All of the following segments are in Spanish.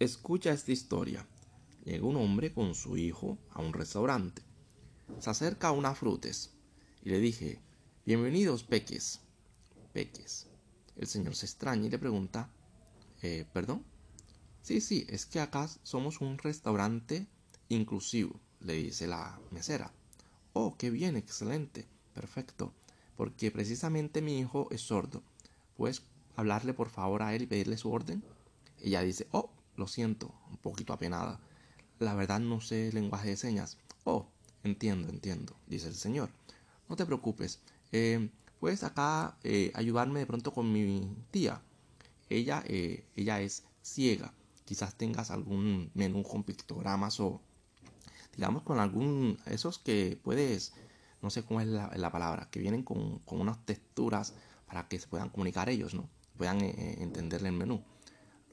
Escucha esta historia. Llega un hombre con su hijo a un restaurante. Se acerca a una frutes y le dije, bienvenidos peques. Peques. El señor se extraña y le pregunta, eh, ¿perdón? Sí, sí, es que acá somos un restaurante inclusivo, le dice la mesera. Oh, qué bien, excelente, perfecto, porque precisamente mi hijo es sordo. ¿Puedes hablarle por favor a él y pedirle su orden? Ella dice, oh, lo siento, un poquito apenada. La verdad no sé lenguaje de señas. Oh, entiendo, entiendo, dice el señor. No te preocupes. Eh, ¿Puedes acá eh, ayudarme de pronto con mi tía? Ella, eh, ella es ciega. Quizás tengas algún menú con pictogramas o digamos con algún esos que puedes no sé cómo es la, palabra que vienen con, con, unas texturas para que se puedan comunicar ellos no puedan entenderle el menú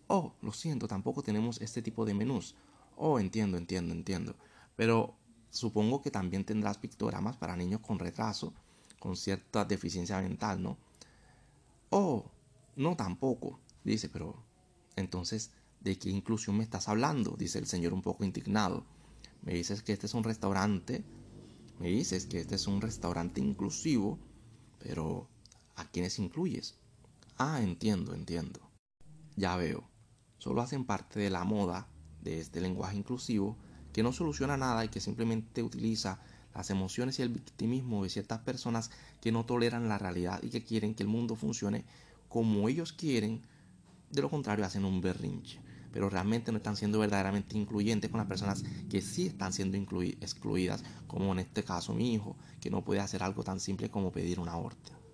Oh, lo siento, tampoco tenemos este tipo de menús. Oh, entiendo, entiendo, entiendo. Pero supongo que también tendrás pictogramas para niños con retraso, con cierta deficiencia mental, ¿no? Oh, no tampoco. Dice, pero entonces, ¿de qué inclusión me estás hablando? Dice el señor un poco indignado. Me dices que este es un restaurante, me dices que este es un restaurante inclusivo, pero ¿a quiénes incluyes? Ah, entiendo, entiendo. Ya veo solo hacen parte de la moda de este lenguaje inclusivo que no soluciona nada y que simplemente utiliza las emociones y el victimismo de ciertas personas que no toleran la realidad y que quieren que el mundo funcione como ellos quieren, de lo contrario hacen un berrinche. Pero realmente no están siendo verdaderamente incluyentes con las personas que sí están siendo excluidas, como en este caso mi hijo, que no puede hacer algo tan simple como pedir una orden.